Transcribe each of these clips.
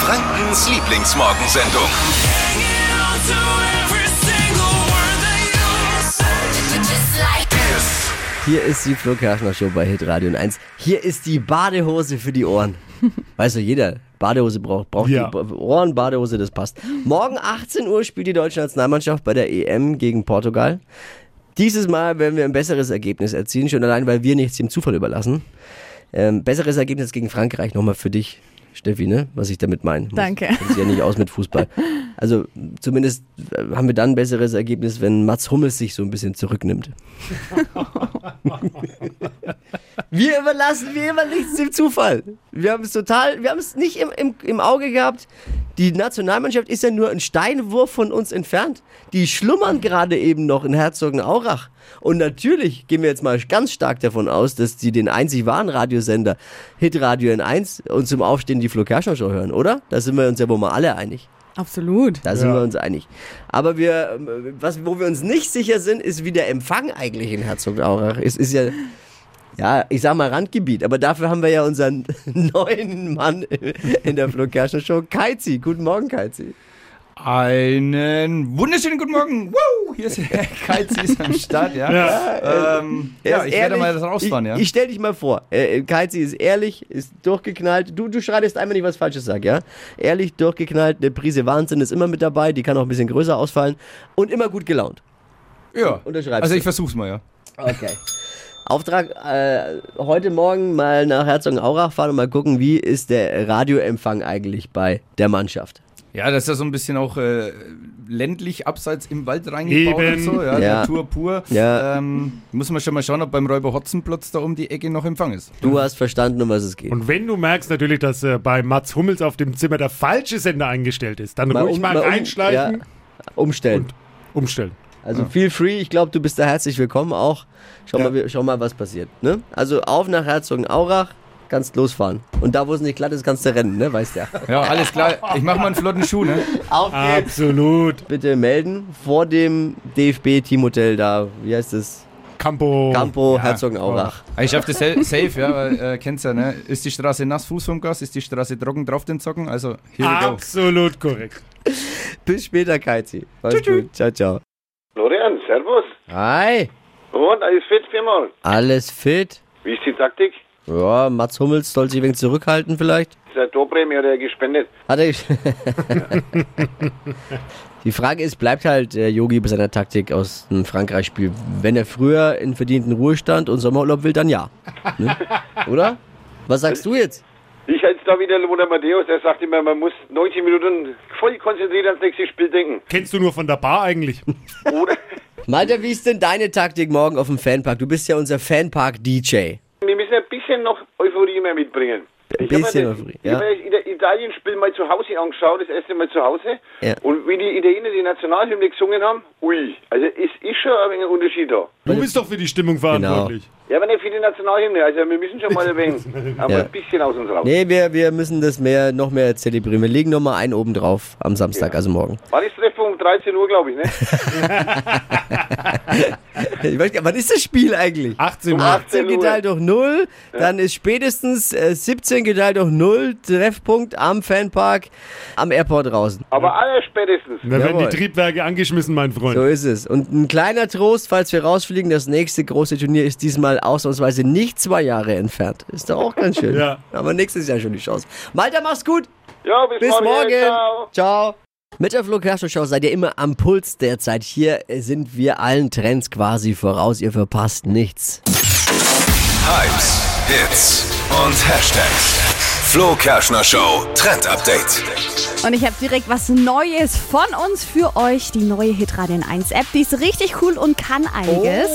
Frankens Lieblingsmorgensendung. Hier ist die Flo Kerschner Show bei Hitradio 1. Hier ist die Badehose für die Ohren. Weiß doch jeder, Badehose braucht, braucht Ja. die Ohren, Badehose, das passt. Morgen 18 Uhr spielt die deutsche Nationalmannschaft bei der EM gegen Portugal. Dieses Mal werden wir ein besseres Ergebnis erzielen, schon allein, weil wir nichts dem Zufall überlassen. Ähm, besseres Ergebnis gegen Frankreich nochmal für dich, Steffi, ne? Was ich damit meine. Danke. Kennt sich ja nicht aus mit Fußball. Also zumindest äh, haben wir dann ein besseres Ergebnis, wenn Mats Hummels sich so ein bisschen zurücknimmt. wir überlassen wie immer nichts dem Zufall. Wir haben es total, wir haben es nicht im, im, im Auge gehabt. Die Nationalmannschaft ist ja nur ein Steinwurf von uns entfernt. Die schlummern gerade eben noch in Herzogenaurach. Und natürlich gehen wir jetzt mal ganz stark davon aus, dass die den einzig wahren Radiosender Hitradio N1 und zum Aufstehen die Flo Kerschner Show hören, oder? Da sind wir uns ja wohl mal alle einig. Absolut. Da sind Ja. wir uns einig. Aber wir, was, wo wir uns nicht sicher sind, ist, wie der Empfang eigentlich in Herzogenaurach ist. Ist ja, ja, ich sag mal Randgebiet. Aber dafür haben wir ja unseren neuen Mann in der Flo Kerschner Show, Keizi. Guten Morgen, Keizi. Einen wunderschönen guten Morgen. Wow, hier ist Keizi ist am Start, ja. Ja. Ähm, ja, ich werde ehrlich. mal das rausfahren, ich, ja. Ich stell dich mal vor. Äh, Keizi ist ehrlich, ist durchgeknallt. Du, du schreitest einmal nicht was Falsches sag, ja? Ehrlich, durchgeknallt. Eine Prise Wahnsinn ist immer mit dabei. Die kann auch ein bisschen größer ausfallen. Und immer gut gelaunt. ja. unterschreibst Also ich versuch's mal, ja. Okay. Auftrag, äh, heute Morgen mal nach Herzogenaurach fahren und mal gucken, wie ist der Radioempfang eigentlich bei der Mannschaft. Ja, das ist ja so ein bisschen auch äh, ländlich abseits im Wald reingebaut Eben. und so, ja, Ja. Natur pur. Ja. Ähm, muss man schon mal schauen, ob beim Räuber Hotzenplotz da um die Ecke noch Empfang ist. Du hast verstanden, um was es geht. Und wenn du merkst natürlich, dass äh, bei Mats Hummels auf dem Zimmer der falsche Sender eingestellt ist, dann ruhig um- mal, um- reinschleichen, ja, umstellen. Und- umstellen. Also feel free, ich glaube, du bist da herzlich willkommen auch. Schau, Ja. mal, schau mal, was passiert. Ne? Also auf nach Herzogenaurach, kannst losfahren. Und da, wo es nicht glatt ist, kannst du rennen, ne? weißt ja. Ja, alles klar. Ich mache mal einen flotten Schuh, ne? Auf geht's. Absolut. Bitte melden vor dem DFB-Teamhotel da, wie heißt es? Campo. Campo Ja. Herzogenaurach. Ich schaff das sa- safe, ja, weil äh, kennst ja, ne? Ist die Straße nass, Fuß vom Gas, ist die Straße trocken, drauf den Zocken, also here go. Absolut korrekt. Bis später, gut. Ciao, ciao. Florian, Servus. Hi. Und alles fit morgen. Alles fit? Wie ist die Taktik? Ja, Mats Hummels soll sich ein wenig zurückhalten vielleicht. Ist der Torprämie oder gespendet? Hat er. Die Frage ist, bleibt halt der Yogi bei seiner Taktik aus dem Frankreich-Spiel? Wenn er früher in verdienten Ruhestand und Sommerurlaub will, dann ja. Ne? Oder? Was sagst du jetzt? Ich als da wieder Lothar Matthäus, der sagt immer, man muss 90 Minuten voll konzentriert ans nächste Spiel denken. Kennst du nur von der Bar eigentlich? Oder? Malte, wie ist denn deine Taktik morgen auf dem Fanpark? Du bist ja unser Fanpark-DJ. Wir müssen ein bisschen noch Euphorie mehr mitbringen. Ein Ich hab bisschen mir ja. habe mir das Italien-Spiel mal zu Hause angeschaut, das erste Mal zu Hause. Ja. Und wie die Italiener die Nationalhymne gesungen haben, ui, also es ist schon ein wenig ein Unterschied da. Du bist doch für die Stimmung verantwortlich. Ja, aber nicht für die Nationalhymne, also wir müssen schon mal ein wenig, aber Ja. ein bisschen aus uns raus. Nee, wir, wir müssen das mehr, noch mehr zelebrieren. Wir legen noch mal einen oben drauf am Samstag, also morgen. War das um 13 Uhr, glaube ich, ne? Ich weiß, gar- wann ist das Spiel eigentlich? 18 Uhr. 18 Uhr. geteilt durch 0, dann ist spätestens äh, 17 geteilt durch 0, Treffpunkt am Fanpark am Airport draußen. Aber aller spätestens. Da werden die Triebwerke angeschmissen, mein Freund. So ist es. Und ein kleiner Trost, falls wir rausfliegen, das nächste große Turnier ist diesmal ausnahmsweise nicht zwei Jahre entfernt. Ist doch auch ganz schön. Ja. Aber nächstes Jahr schon die Chance. Malta, mach's gut. Ja, bis, Bis morgen. morgen. Ciao. Ciao. Mit der Flo Kerschner Show seid ihr immer am Puls der Zeit. Hier sind wir allen Trends quasi voraus. Ihr verpasst nichts. Hypes, Hits und Hashtags. Flo Kerschner Show Trend Update. Und ich habe direkt was Neues von uns für euch. Die neue Hitradion 1 App. Die ist richtig cool und kann einiges.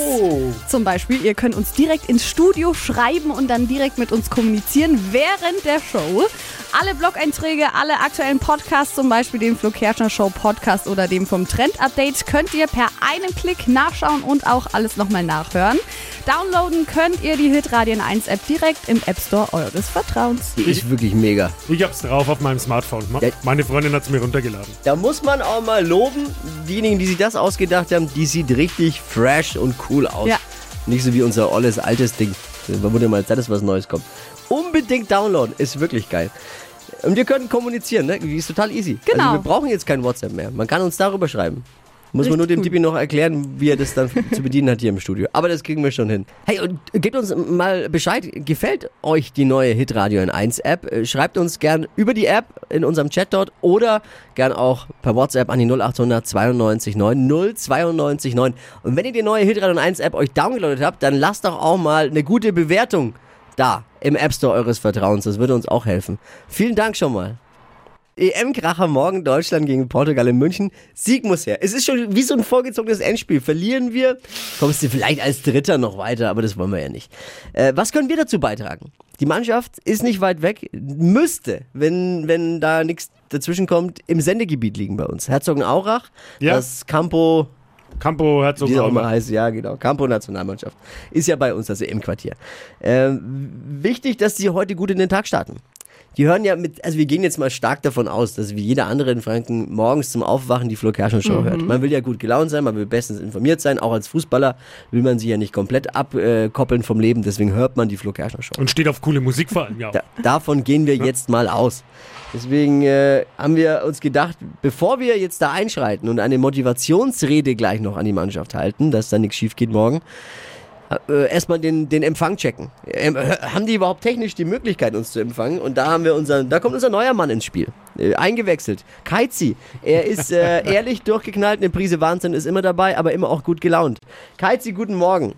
Zum Beispiel, ihr könnt uns direkt ins Studio schreiben und dann direkt mit uns kommunizieren während der Show. Alle Blog-Einträge, alle aktuellen Podcasts, zum Beispiel den Flo Kerschner Show Podcast oder dem vom Trend Update, könnt ihr per einem Klick nachschauen und auch alles nochmal nachhören. Downloaden könnt ihr die Hitradion 1 App direkt im App Store eures Vertrauens. Die ist wirklich mega. Ich hab's drauf auf meinem Smartphone. Ma- Ja. Meine Freundin hat's mir runtergeladen. Da muss man auch mal loben, diejenigen, die sich das ausgedacht haben, die sieht richtig fresh und cool aus. Ja. Nicht so wie unser olles altes Ding. Man wurde mal Zeit, dass was Neues kommt. Unbedingt downloaden, ist wirklich geil. Und wir können kommunizieren, ne? Die ist total easy. Genau. Also wir brauchen jetzt kein WhatsApp mehr. Man kann uns darüber schreiben. Muss man nur dem Tippi noch erklären, wie er das dann zu bedienen hat hier im Studio. Aber das kriegen wir schon hin. Hey, und gebt uns mal Bescheid, gefällt euch die neue Hitradio in 1 App? Äh, Schreibt uns gern über die App in unserem Chat dort oder gern auch per WhatsApp an die 0800 92 9 092 9. Und wenn ihr die neue Hitradio in 1 App euch downgeloadet habt, dann lasst doch auch mal eine gute Bewertung da im App Store eures Vertrauens. Das würde uns auch helfen. Vielen Dank schon mal. EM-Kracher morgen Deutschland gegen Portugal in München. Sieg muss her. Es ist schon wie so ein vorgezogenes Endspiel. Verlieren wir, kommst du vielleicht als Dritter noch weiter, aber das wollen wir ja nicht. Äh, was können wir dazu beitragen? Die Mannschaft ist nicht weit weg, müsste, wenn, wenn da nichts dazwischen kommt, im Sendegebiet liegen bei uns. Herzogenaurach, Ja. das Campo Campo Herzog. wie auch immer heißt, ja genau, Campo Nationalmannschaft. Ist ja bei uns das EM-Quartier. Ähm, wichtig, dass die heute gut in den Tag starten. Die hören ja mit, also wir gehen jetzt mal stark davon aus, dass wie jeder andere in Franken morgens zum Aufwachen die Flo Kerschner Show hört. Man will ja gut gelaunt sein, man will bestens informiert sein, auch als Fußballer will man sie ja nicht komplett abkoppeln vom Leben, deswegen hört man die Flo Kerschner Show. Und steht auf coole Musik vor allem, ja. Da, davon gehen wir jetzt mal aus. Deswegen äh, haben wir uns gedacht, bevor wir jetzt da einschreiten und eine Motivationsrede gleich noch an die Mannschaft halten, dass da nichts schief geht morgen, äh, erstmal den, den Empfang checken. Ähm, äh, haben die überhaupt technisch die Möglichkeit, uns zu empfangen? Und da haben wir unseren, da kommt unser neuer Mann ins Spiel. Äh, eingewechselt. Keizi. Er ist äh, ehrlich durchgeknallt, eine Prise Wahnsinn ist immer dabei, aber immer auch gut gelaunt. Keizi, guten Morgen.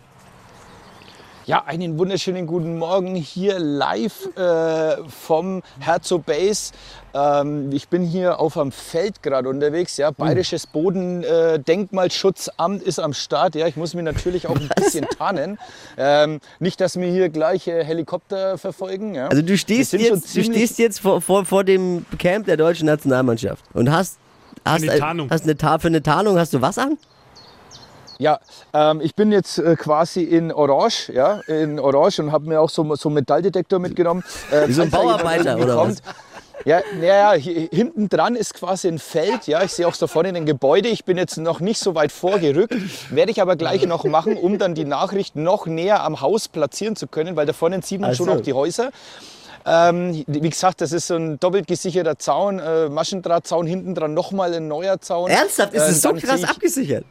Ja, einen wunderschönen guten Morgen hier live äh, vom Herzog Base. Ähm, ich bin hier auf am Feld gerade unterwegs. Ja, Bayerisches Bodendenkmalschutzamt äh, ist am Start. Ja, ich muss mich natürlich auch ein bisschen tarnen. Ähm, nicht, dass mir hier gleich äh, Helikopter verfolgen. Ja. Also du stehst, jetzt, du stehst jetzt vor, vor, vor dem Camp der deutschen Nationalmannschaft und hast, hast, Eine ein- Tarnung. hast eine für eine Tarnung hast du was an? Ja, ähm, ich bin jetzt äh, quasi in Orange, ja, in Orange und habe mir auch so, so einen Metalldetektor mitgenommen. Äh, Wie so ein Bauarbeiter, oder kommt. Ja, naja, hinten dran ist quasi ein Feld. Ja, ich sehe auch da vorne ein Gebäude. Ich bin jetzt noch nicht so weit vorgerückt, werde ich aber gleich noch machen, um dann die Nachricht noch näher am Haus platzieren zu können, weil da vorne sieht man Ach schon so. auch die Häuser. Ähm, wie gesagt, das ist so ein doppelt gesicherter Zaun, äh, Maschendrahtzaun, hinten dran nochmal ein neuer Zaun. Ernsthaft? Ist Äh, es so dann krass abgesichert?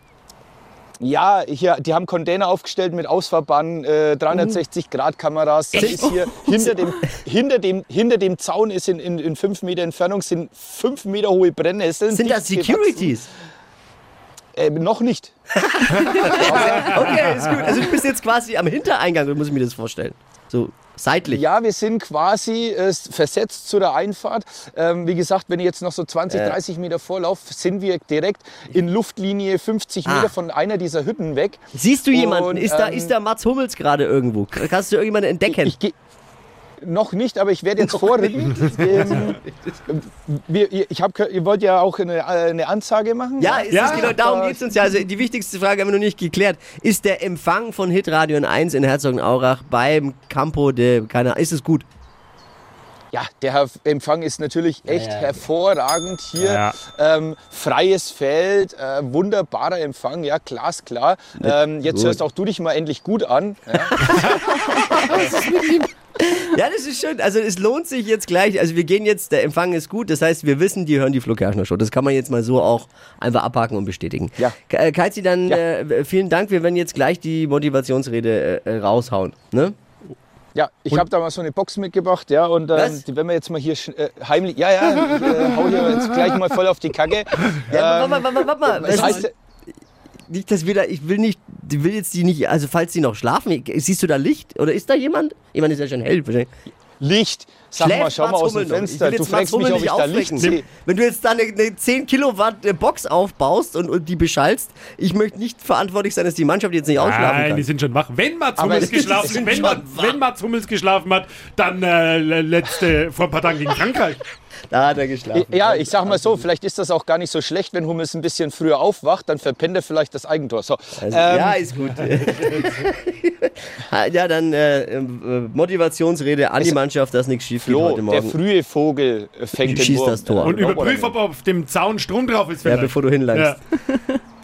Ja, hier, die haben Container aufgestellt mit Ausfahrbahn, äh, 360-Grad-Kameras. Das ist hier hinter dem, hinter, dem, hinter dem Zaun ist in, in, in fünf Meter Entfernung sind fünf Meter hohe Brennnesseln. Sind das. Securities? Äh, noch nicht. Okay, ist gut. Also du bist jetzt quasi am Hintereingang, so muss ich mir das vorstellen. So seitlich. Ja, wir sind quasi äh, versetzt zu der Einfahrt. Ähm, wie gesagt, wenn ich jetzt noch so 20, 30 Meter vorlaufe, sind wir direkt in Luftlinie 50 Ah. Meter von einer dieser Hütten weg. Siehst du jemanden? Und, ist, da, ähm, ist da Mats Hummels gerade irgendwo? Kannst du irgendjemanden entdecken? Ich, geh- noch nicht, aber ich werde jetzt vorrücken. Ähm, wir, ihr- ich hab, gehört, ihr wollt ja auch eine, äh, eine Ansage machen. ja, ist Ja. es genau darum geht es uns ja. Also die wichtigste Frage haben wir noch nicht geklärt. Ist der Empfang von Hitradio in 1 in Herzogenaurach beim Campo de keine ist es gut? Ja, der Empfang ist natürlich echt hervorragend hier. Ja. Ähm, freies Feld, äh, wunderbarer Empfang, ja, glasklar. Ähm, jetzt gut. hörst auch du dich mal endlich gut an. Ja. Ja, das ist schön. Also es lohnt sich jetzt gleich. Also wir gehen jetzt, der Empfang ist gut. Das heißt, wir wissen, die hören die Flo Kerschner Show. Das kann man jetzt mal so auch einfach abhaken und bestätigen. Ja. Äh, Kaizi, dann Ja. äh, vielen Dank. Wir werden jetzt gleich die Motivationsrede äh, raushauen. Ne? Ja, ich habe da mal so eine Box mitgebracht, ja, und ähm, die, wenn wir jetzt mal hier äh, heimlich, ja, ja, ich äh, hau hier jetzt gleich mal voll auf die Kacke. Ja, Ähm, warte mal, warte mal, warte mal. das heißt, nicht, dass wir da, ich will nicht, ich will jetzt die nicht, also falls die noch schlafen, siehst du da Licht? Oder ist da jemand? Jemand ist ja schon hell. wahrscheinlich. Licht, sag mal, Schläft schau mal aus dem Fenster. Du fragst mich, ob ich nicht da Licht sehe. Wenn du jetzt da eine, eine 10 Kilowatt äh, Box aufbaust und, und die beschallst, ich möchte nicht verantwortlich sein, dass die Mannschaft jetzt nicht ausschlafen Nein, kann. die sind schon wach. Wenn Mats Hummels die geschlafen, sind wenn, schon Mats, wach. wenn Mats Hummels geschlafen hat, dann äh, letzte, vor ein paar Tagen gegen Frankreich. Da hat er geschlafen. Ja, ich sag mal so, vielleicht ist das auch gar nicht so schlecht, wenn Hummels ein bisschen früher aufwacht, dann verpennt er vielleicht das Eigentor. So, Also, ähm, ja, ist gut. ja, dann äh, Motivationsrede an die Mannschaft, dass nichts schief geht Flo, heute der Morgen. frühe Vogel fängt den Schießt Wurm. das Tor. Und Ja, überprüf, ob auf dem Zaun Strom drauf ist. Ja, vielleicht. bevor du hinlangst. Ja.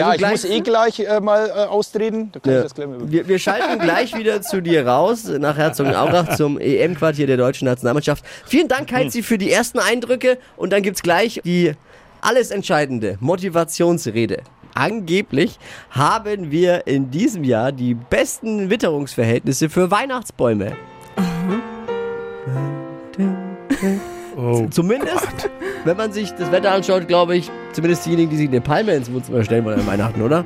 Ja, ich gleich- muss eh gleich äh, mal äh, austreten. Da kann Ja. Wir, wir schalten gleich wieder zu dir raus, nach Herzogenaurach zum EM-Quartier der deutschen Nationalmannschaft. Vielen Dank, Heizi, für die ersten Eindrücke. Und dann gibt's gleich die alles entscheidende Motivationsrede. Angeblich haben wir in diesem Jahr die besten Witterungsverhältnisse für Weihnachtsbäume. Oh. Zumindest, wenn man sich das Wetter anschaut, glaube ich, zumindest diejenigen, die sich eine Palme ins Wohnzimmer stellen wollen an Weihnachten, oder?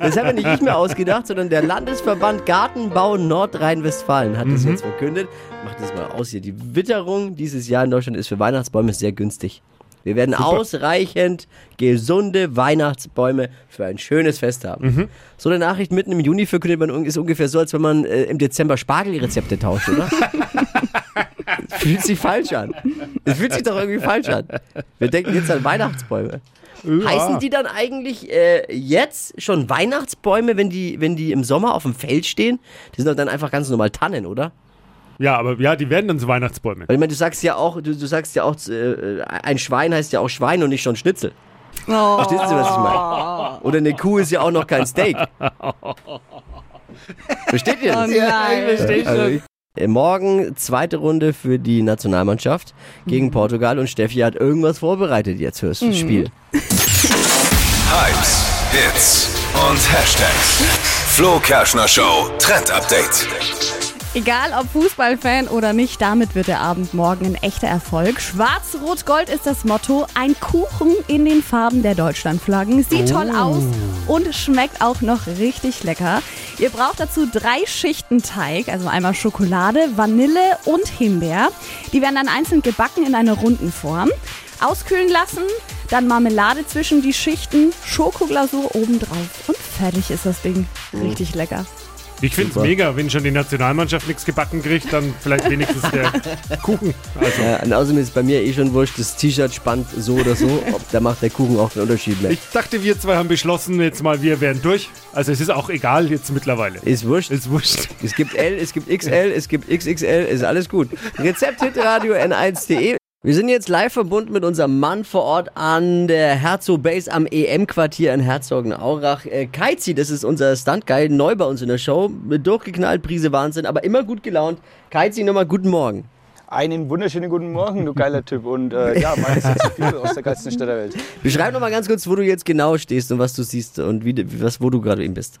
Das haben wir nicht ich mir ausgedacht, sondern der Landesverband Gartenbau Nordrhein-Westfalen hat das jetzt verkündet. Macht das mal aus hier. Die Witterung dieses Jahr in Deutschland ist für Weihnachtsbäume sehr günstig. Wir werden ausreichend gesunde Weihnachtsbäume für ein schönes Fest haben. So eine Nachricht mitten im Juni verkündet man ist ungefähr so, als wenn man äh, im Dezember Spargelrezepte tauscht, oder? fühlt sich falsch an. Es fühlt sich doch irgendwie falsch an. Wir denken jetzt an Weihnachtsbäume. Heißen die dann eigentlich äh, jetzt schon Weihnachtsbäume, wenn die, wenn die im Sommer auf dem Feld stehen? Die sind doch dann einfach ganz normal Tannen, oder? Ja, aber ja, die werden dann zu Weihnachtsbäumen. Weil ich meine, du sagst ja auch, du, du sagst ja auch, äh, ein Schwein heißt ja auch Schwein und nicht schon Schnitzel. Oh. Verstehst du, was ich meine? Oder eine Kuh ist ja auch noch kein Steak. Versteht ihr das? Oh nein. Also ich, äh, morgen zweite Runde für die Nationalmannschaft gegen Portugal und Steffi hat irgendwas vorbereitet jetzt fürs Spiel. Hypes, Hits und Hashtags. Flo Kerschner Show Trend Update. Egal ob Fußballfan oder nicht, damit wird der Abend morgen ein echter Erfolg. Schwarz-Rot-Gold ist das Motto. Ein Kuchen in den Farben der Deutschlandflaggen. Sieht toll aus und schmeckt auch noch richtig lecker. Ihr braucht dazu drei Schichten Teig, also einmal Schokolade, Vanille und Himbeer. Die werden dann einzeln gebacken in einer runden Form. Auskühlen lassen, dann Marmelade zwischen die Schichten, Schokoglasur obendrauf und fertig ist das Ding. Richtig lecker. Ich finde es mega, wenn schon die Nationalmannschaft nichts gebacken kriegt, dann vielleicht wenigstens der Kuchen. Also, Ja, und außerdem ist bei mir eh schon wurscht, das T-Shirt spannt so oder so. Ob, da macht der Kuchen auch einen Unterschied mehr. ich dachte, wir zwei haben beschlossen, jetzt mal, wir wären durch. Also es ist auch egal jetzt mittlerweile. Ist wurscht. Ist wurscht. Es gibt L, es gibt XL, es gibt XXL, ist alles gut. Rezept hitradio n1.de. Wir sind jetzt live verbunden mit unserem Mann vor Ort an der Herzog Base am EM-Quartier in Herzogenaurach. Äh, Kaizi, das ist unser Stunt-Guy, neu bei uns in der Show. Durchgeknallt, Prise Wahnsinn, aber immer gut gelaunt. Kaizi, nochmal guten Morgen. Einen wunderschönen guten Morgen, du geiler Typ. Und äh, ja, meines ist zu viel aus der geilsten Stadt der Welt. Beschreib nochmal ganz kurz, wo du jetzt genau stehst und was du siehst und wie, was, wo du gerade eben bist.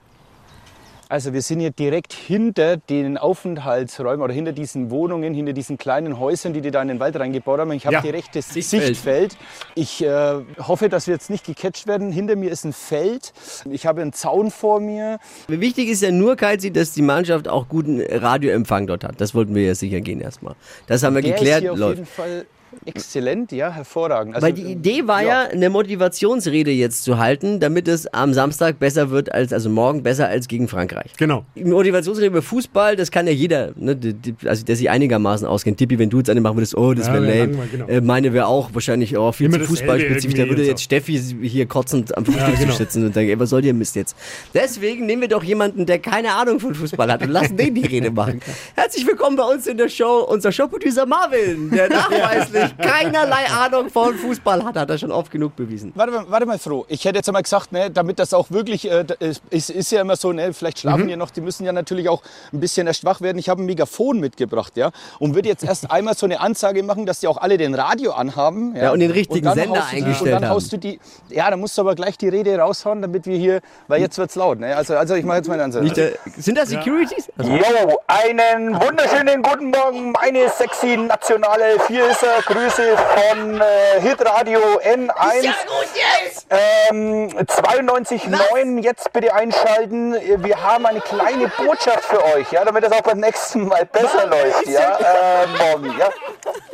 Also wir sind hier direkt hinter den Aufenthaltsräumen oder hinter diesen Wohnungen, hinter diesen kleinen Häusern, die die da in den Wald reingebaut haben. Ich habe Ja. direktes Sichtfeld. Sichtfeld. Ich äh, hoffe, dass wir jetzt nicht gecatcht werden. Hinter mir ist ein Feld. Ich habe einen Zaun vor mir. Wichtig ist ja nur, Kaizi, dass die Mannschaft auch guten Radioempfang dort hat. Das wollten wir ja sicher gehen erstmal. Das haben wir Der geklärt. ist hier auf läuft. jeden Fall exzellent, ja, hervorragend. Also, Weil die Idee war ja, eine Motivationsrede jetzt zu halten, damit es am Samstag besser wird als, also morgen besser als gegen Frankreich. Genau. Motivationsrede über Fußball, das kann ja jeder, ne, die- die- also der sich einigermaßen auskennt. Tippi, wenn du jetzt eine machen würdest, oh, das Ja, wäre wär lame. genau. äh, meine wäre auch wahrscheinlich auch viel Immer zu fußballspezifisch. Da würde jetzt so. Steffi hier kotzend am Frühstückstisch genau. sitzen und denken, ey, was soll der Mist jetzt? Deswegen nehmen wir doch jemanden, der keine Ahnung von Fußball hat und lassen den die Rede machen. Herzlich willkommen bei uns in der Show, unser Showproducer Marvin, der nachweislich keinerlei Ahnung von Fußball hat, hat er schon oft genug bewiesen. Warte mal, warte mal, Fro. Ich hätte jetzt einmal gesagt, ne, damit das auch wirklich, äh, es ist, ist ja immer so, ne, vielleicht schlafen Mhm. die noch, die müssen ja natürlich auch ein bisschen erst wach werden. Ich habe ein Megafon mitgebracht, ja, und würde jetzt erst einmal so eine Ansage machen, dass die auch alle den Radio anhaben. Ja, Ja, und den richtigen dann Sender du die, eingestellt Und dann haben. haust du die, ja, dann musst du aber gleich die Rede raushauen, damit wir hier, weil jetzt wird's laut, ne. Also, also ich mache jetzt meine Ansage. Nicht der, sind das Securities? Also, Jo, einen wunderschönen guten Morgen, meine sexy nationale Vierser. Grüße von äh, Hitradio N1. Ja gut jetzt! Ähm, 92.9, jetzt bitte einschalten. Wir haben eine kleine Botschaft für euch, ja, damit das auch beim nächsten Mal besser läuft, ja, äh, morgen, ja.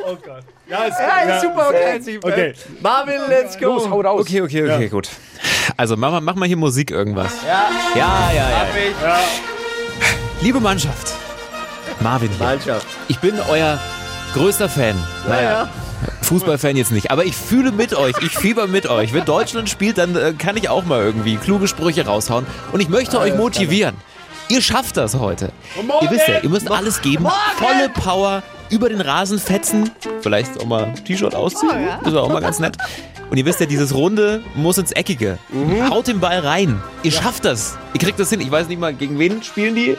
Oh Gott. Ja, ist, Ja, super, okay. Okay. Marvin, let's go. Los, hau raus. Okay, okay, okay, gut. Also mach mal, mach mal hier Musik irgendwas. Ja, ja, ja. ja. Liebe Mannschaft, Marvin hier. Mannschaft. Ich bin euer größter Fan. Naja, Fußballfan jetzt nicht, aber ich fühle mit euch, ich fieber mit euch. Wenn Deutschland spielt, dann äh, kann ich auch mal irgendwie kluge Sprüche raushauen. Und ich möchte euch motivieren. Ihr schafft das heute. Ihr wisst ja, ihr müsst alles geben. Volle Power über den Rasen fetzen. Vielleicht auch mal ein T-Shirt ausziehen. Das ist auch mal ganz nett. Und ihr wisst ja, dieses Runde muss ins Eckige. Mhm. Haut den Ball rein. Ihr schafft das. Ihr kriegt das hin. Ich weiß nicht mal, gegen wen spielen die?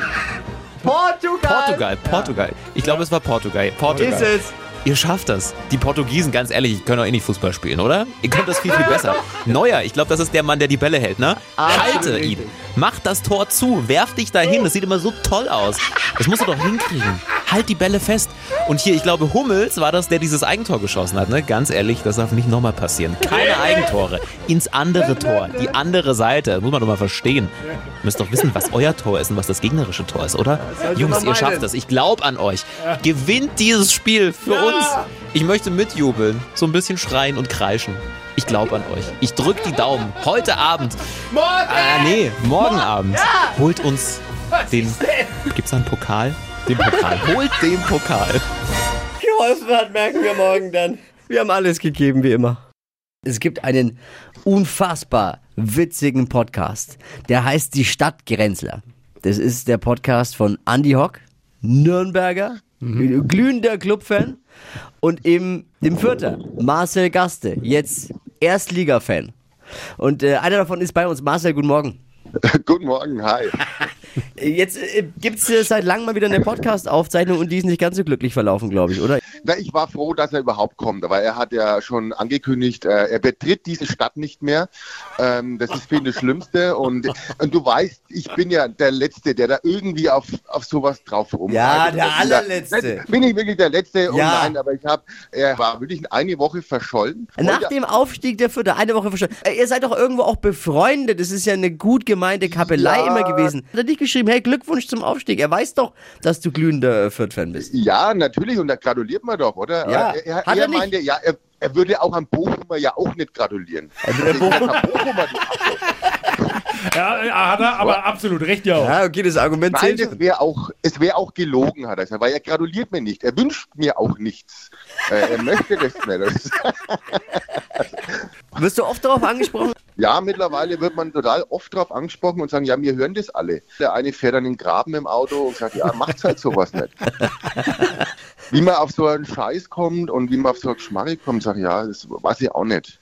Portugal! Portugal, Portugal. Ich glaube, es war Portugal. Portugal. Ist es. Ihr schafft das. Die Portugiesen, ganz ehrlich, können doch eh nicht Fußball spielen, oder? Ihr könnt das viel, viel besser. Neuer, ich glaube, das ist der Mann, der die Bälle hält, ne? Halte ihn. Mach das Tor zu. Werf dich dahin. Das sieht immer so toll aus. Das musst du doch hinkriegen. Halt die Bälle fest. Und hier, ich glaube, Hummels war das, der dieses Eigentor geschossen hat, ne? Ganz ehrlich, das darf nicht nochmal passieren. Keine Eigentore. Ins andere Tor. Die andere Seite. Das muss man doch mal verstehen. Ihr müsst doch wissen, was euer Tor ist und was das gegnerische Tor ist, oder? Jungs, ihr schafft das. Ich glaube an euch. Gewinnt dieses Spiel für uns. Ich möchte mitjubeln. So ein bisschen schreien und kreischen. Ich glaube an euch. Ich drück die Daumen. Heute Abend. Morgen! Ah, nee, morgen Abend. Holt uns den. Gibt's da einen Pokal? Den Pokal. Holt den Pokal. Geholfen hat, merken wir morgen dann. Wir haben alles gegeben, wie immer. Es gibt einen unfassbar witzigen Podcast. Der heißt Die Stadtgrenzler. Das ist der Podcast von Andy Hock, Nürnberger, glühender Clubfan und eben dem Vierter, Marcel Gaste, jetzt Erstliga-Fan. Und äh, einer davon ist bei uns. Marcel, guten Morgen. Guten Morgen, hi. Jetzt äh, gibt es äh, seit langem mal wieder eine Podcast-Aufzeichnung und die ist nicht ganz so glücklich verlaufen, glaube ich, oder? Na, ich war froh, dass er überhaupt kommt, aber er hat ja schon angekündigt, äh, er betritt diese Stadt nicht mehr. Ähm, das ist für ihn das Schlimmste und, und du weißt, ich bin ja der Letzte, der da irgendwie auf, auf sowas drauf rum. Ja, der allerletzte. Bin ich wirklich der Letzte? Oh Ja. nein, aber ich habe, er war wirklich eine Woche verschollen. Nach Wollte- dem Aufstieg der Vierter, eine Woche verschwunden. Äh, Ihr seid doch irgendwo auch befreundet. Das ist ja eine gut gemeinte Kapelei Ja. immer gewesen. Hat er dich geschrieben, hey, Glückwunsch zum Aufstieg. Er weiß doch, dass du glühender Fürth-Fan bist. Ja, natürlich, und da gratuliert man doch, oder? Ja. Aber Er, Hat er, er er nicht? meinte, ja, er, er würde auch am Bochumer ja auch nicht gratulieren. Also der Bochumer, Ja, äh, hat er aber absolut recht, ja. auch. Ja, okay, das Argument Nein, zählt. das wäre auch, es wäre auch gelogen, hat er gesagt, weil er gratuliert mir nicht. Er wünscht mir auch nichts. Äh, er möchte das nicht. Wirst du oft darauf angesprochen? ja, mittlerweile wird man total oft darauf angesprochen und sagen, ja, wir hören das alle. Der eine fährt dann in den Graben im Auto und sagt, ja, macht's halt sowas nicht. Wie man auf so einen Scheiß kommt und wie man auf so einen Geschmack kommt, sag ich, ja, das weiß ich auch nicht.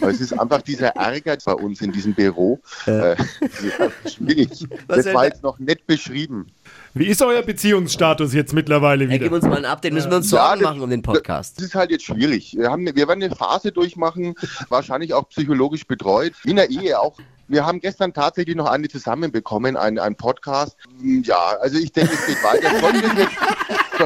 Aber es ist einfach dieser Ärger bei uns in diesem Büro. Äh, das war jetzt noch nicht beschrieben. Wie ist euer Beziehungsstatus jetzt mittlerweile Hey, gib wieder? uns mal ein Update. Müssen wir uns Ja, Sorgen das- machen um den Podcast. Das ist halt jetzt schwierig. Wir, haben, wir werden eine Phase durchmachen, wahrscheinlich auch psychologisch betreut. In der Ehe auch. Wir haben gestern tatsächlich noch eine zusammenbekommen, einen, einen Podcast. Ja, also ich denke, es geht weiter.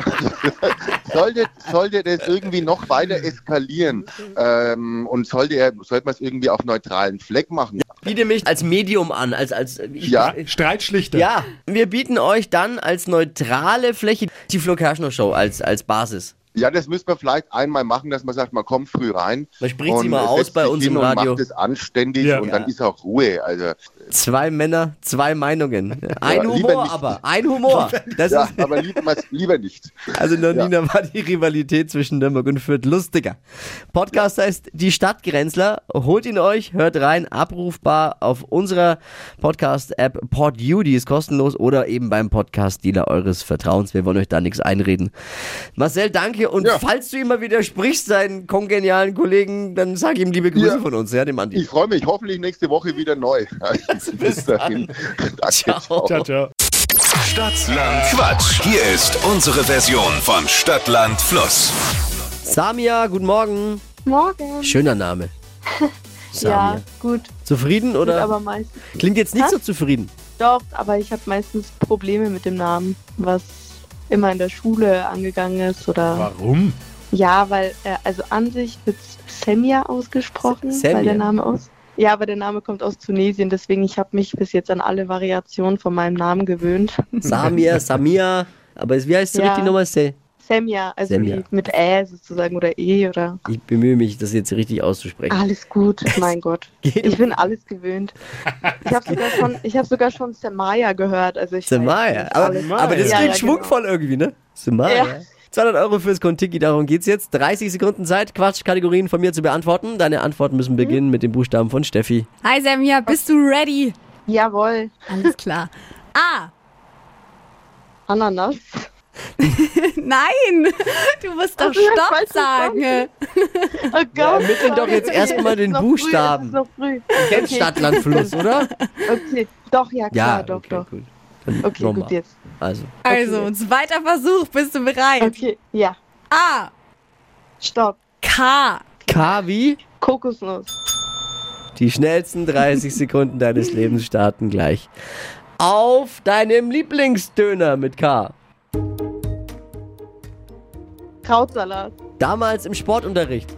sollte, sollte das irgendwie noch weiter eskalieren ähm, und sollte, er, sollte man es irgendwie auf neutralen Fleck machen. Biete mich als Medium an, als, als, ich, Ja. Streitschlichter. Ja, wir bieten euch dann als neutrale Fläche die Flo Kerschner Show als, als Basis. Ja, das müssen wir vielleicht einmal machen, dass man sagt, man kommt früh rein. Man spricht sie und mal aus bei uns im und Radio. macht es anständig Ja. und Ja. dann ist auch Ruhe. Also Zwei Männer, zwei Meinungen. Ein Ja, Humor aber, ein Humor. Das ja, ist, aber lieber, lieber nicht. also in der Nina war die Rivalität zwischen Nürnberg und Fürth lustiger. Podcast heißt Die Stadtgrenzler. Holt ihn euch, hört rein, abrufbar auf unserer Podcast-App PodU, die ist kostenlos, oder eben beim Podcast-Dealer eures Vertrauens. Wir wollen euch da nichts einreden. Marcel, danke. Und Ja. falls du immer widersprichst, seinen kongenialen Kollegen, dann sag ihm liebe Grüße Ja. von uns, ja, dem Andi. Ich freue mich, hoffentlich nächste Woche wieder neu. Bis dahin. Danke, Ciao. Ciao, ciao. Stadtland Quatsch. Hier ist unsere Version von Stadtland Fluss. Samia, guten Morgen. Morgen. Schöner Name. Samia. Ja, gut. Zufrieden Gut, oder? aber meistens. Klingt jetzt nicht Hä? so zufrieden. Doch, aber ich habe meistens Probleme mit dem Namen, was immer in der Schule angegangen ist oder. Warum? Ja, weil, äh, also an sich wird Semia ausgesprochen, S- Semia? weil der Name aus. Ja, aber der Name kommt aus Tunesien, deswegen ich habe mich bis jetzt an alle Variationen von meinem Namen gewöhnt. Samia, Samia. Aber es- wie heißt es Ja. richtig nochmal? Se? Semia, also Semia. wie mit Ä sozusagen oder E oder. Ich bemühe mich, das jetzt richtig auszusprechen. Alles gut, mein Gott. Ich bin alles gewöhnt. Ich habe sogar schon, ich habe sogar schon Semaya gehört. Also ich nicht Aber, aber das Ja, klingt ja, schwungvoll irgendwie, ne? Samaya. Ja. 200 Euro fürs Kontiki, darum geht's jetzt. 30 Sekunden Zeit, Quatschkategorien von mir zu beantworten. Deine Antworten Mhm. müssen beginnen mit dem Buchstaben von Steffi. Hi Samia, bist du ready? Jawohl. Alles klar. A. Ananas. Nein, du musst doch du Stopp sagen. Oh Gott. Ja, ermitteln doch jetzt erstmal den Buchstaben. Früh, früh. Kennst Okay. Stadt, Land, Fluss, oder? Okay, doch, ja klar, doch, okay, doch. gut. Dann Okay, nochmal. gut jetzt. Also, Also, zweiter Versuch, bist du bereit? Okay, ja. A, Stopp. K, K wie? Kokosnuss. Die schnellsten 30 Sekunden deines Lebens starten gleich. Auf deinem Lieblingsdöner mit K. Krautsalat. Damals im Sportunterricht.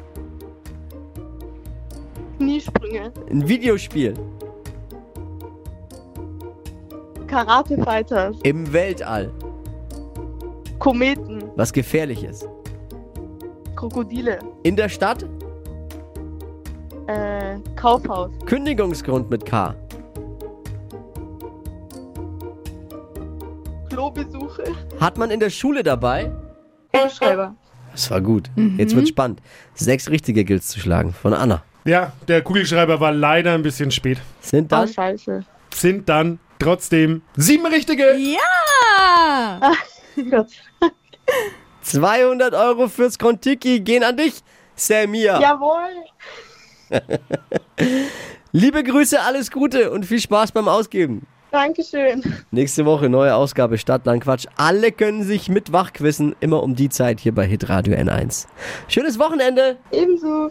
Kniesprünge. Ein Videospiel. Karate Fighters. Im Weltall. Kometen. Was gefährliches. Krokodile. In der Stadt. Äh, Kaufhaus. Kündigungsgrund mit K. Klobesuche. Hat man in der Schule dabei? Kugelschreiber. Das war gut. Jetzt wird spannend. Sechs richtige gilt's zu schlagen. Von Anna. Ja, der Kugelschreiber war leider ein bisschen spät. Sind Oh, dann scheiße. Sind dann trotzdem sieben richtige. Ja! Gott. 200 Euro fürs Kontiki gehen an dich, Samia. Jawohl. Liebe Grüße, alles Gute und viel Spaß beim Ausgeben. Dankeschön. Nächste Woche neue Ausgabe Stadtland Quatsch. Alle können sich mit wachquissen, immer um die Zeit hier bei Hitradio N1. Schönes Wochenende. Ebenso.